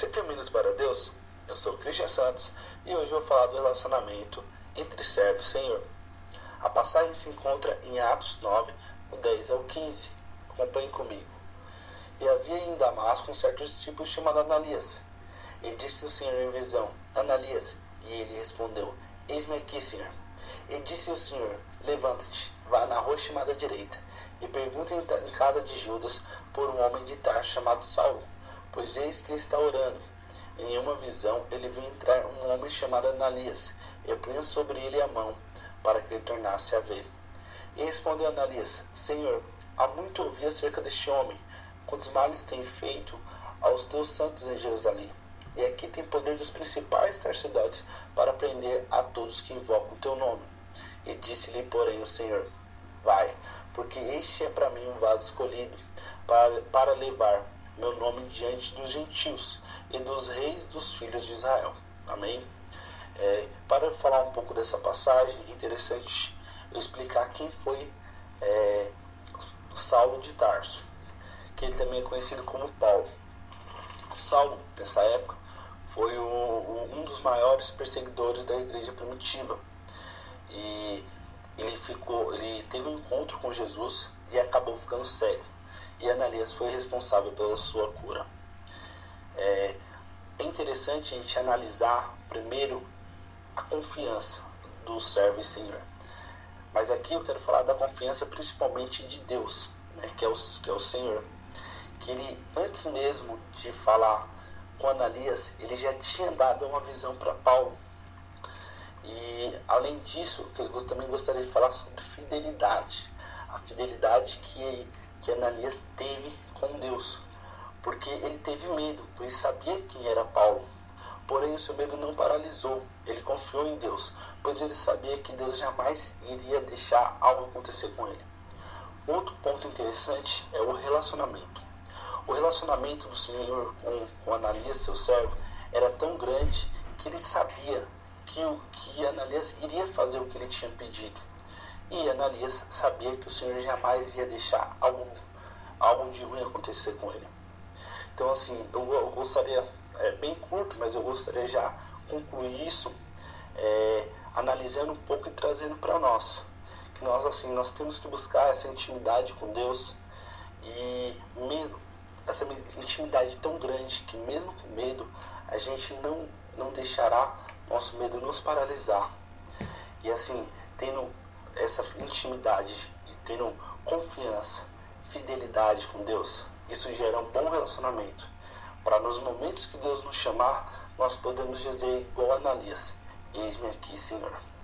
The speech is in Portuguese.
Sempre um minuto para Deus. Eu sou Christian Santos e hoje vou falar do relacionamento entre servo e Senhor. A passagem se encontra em Atos 9, do 10 ao 15. Acompanhe comigo. E havia em Damasco um certo discípulo chamado Ananias. E disse o Senhor em visão: Ananias. E ele respondeu: Eis-me aqui, Senhor. E disse o Senhor: Levanta-te, vá na rua chamada direita, e pergunta em casa de Judas por um homem de Tarso chamado Saulo pois eis que está orando. Em uma visão, ele viu entrar um homem chamado Ananias, e punha sobre ele a mão, para que ele tornasse a ver. E respondeu Ananias: Senhor, há muito ouvi acerca deste homem, quantos males tem feito aos teus santos em Jerusalém. E aqui tem poder dos principais sacerdotes para prender a todos que invocam teu nome. E disse-lhe, porém, o Senhor: Vai, porque este é para mim um vaso escolhido para, para levar meu nome diante dos gentios e dos reis dos filhos de Israel. Amém? É, para falar um pouco dessa passagem, é interessante eu explicar quem foi é, Saulo de Tarso, que ele também é conhecido como Paulo. Saulo, nessa época, foi o, o, um dos maiores perseguidores da igreja primitiva. E ele ficou, ele teve um encontro com Jesus e acabou ficando cego e Ananias foi responsável pela sua cura. É, interessante a gente analisar primeiro a confiança do servo e senhor. Mas aqui eu quero falar da confiança principalmente de Deus, né, que, é o, que é o Senhor. Que ele, antes mesmo de falar com Ananias, ele já tinha dado uma visão para Paulo. E além disso, eu também gostaria de falar sobre fidelidade. A fidelidade que que Ananias teve com Deus, porque ele teve medo, pois sabia quem era Paulo. Porém, o seu medo não paralisou, ele confiou em Deus, pois ele sabia que Deus jamais iria deixar algo acontecer com ele. Outro ponto interessante é o relacionamento. O relacionamento do Senhor com, com Ananias, seu servo, era tão grande que ele sabia que, que Ananias iria fazer o que ele tinha pedido. E Ananias sabia que o Senhor jamais ia deixar algo, algo de ruim acontecer com ele. Então, assim, eu, eu gostaria, é bem curto, mas eu gostaria já concluir isso é, analisando um pouco e trazendo para nós. Que nós, assim, nós temos que buscar essa intimidade com Deus e mesmo essa intimidade tão grande que mesmo com medo a gente não, não deixará nosso medo nos paralisar. E assim, tendo essa intimidade e tendo confiança, fidelidade com Deus, isso gera um bom relacionamento. Para nos momentos que Deus nos chamar, nós podemos dizer igual a Ananias: Eis-me aqui, Senhor.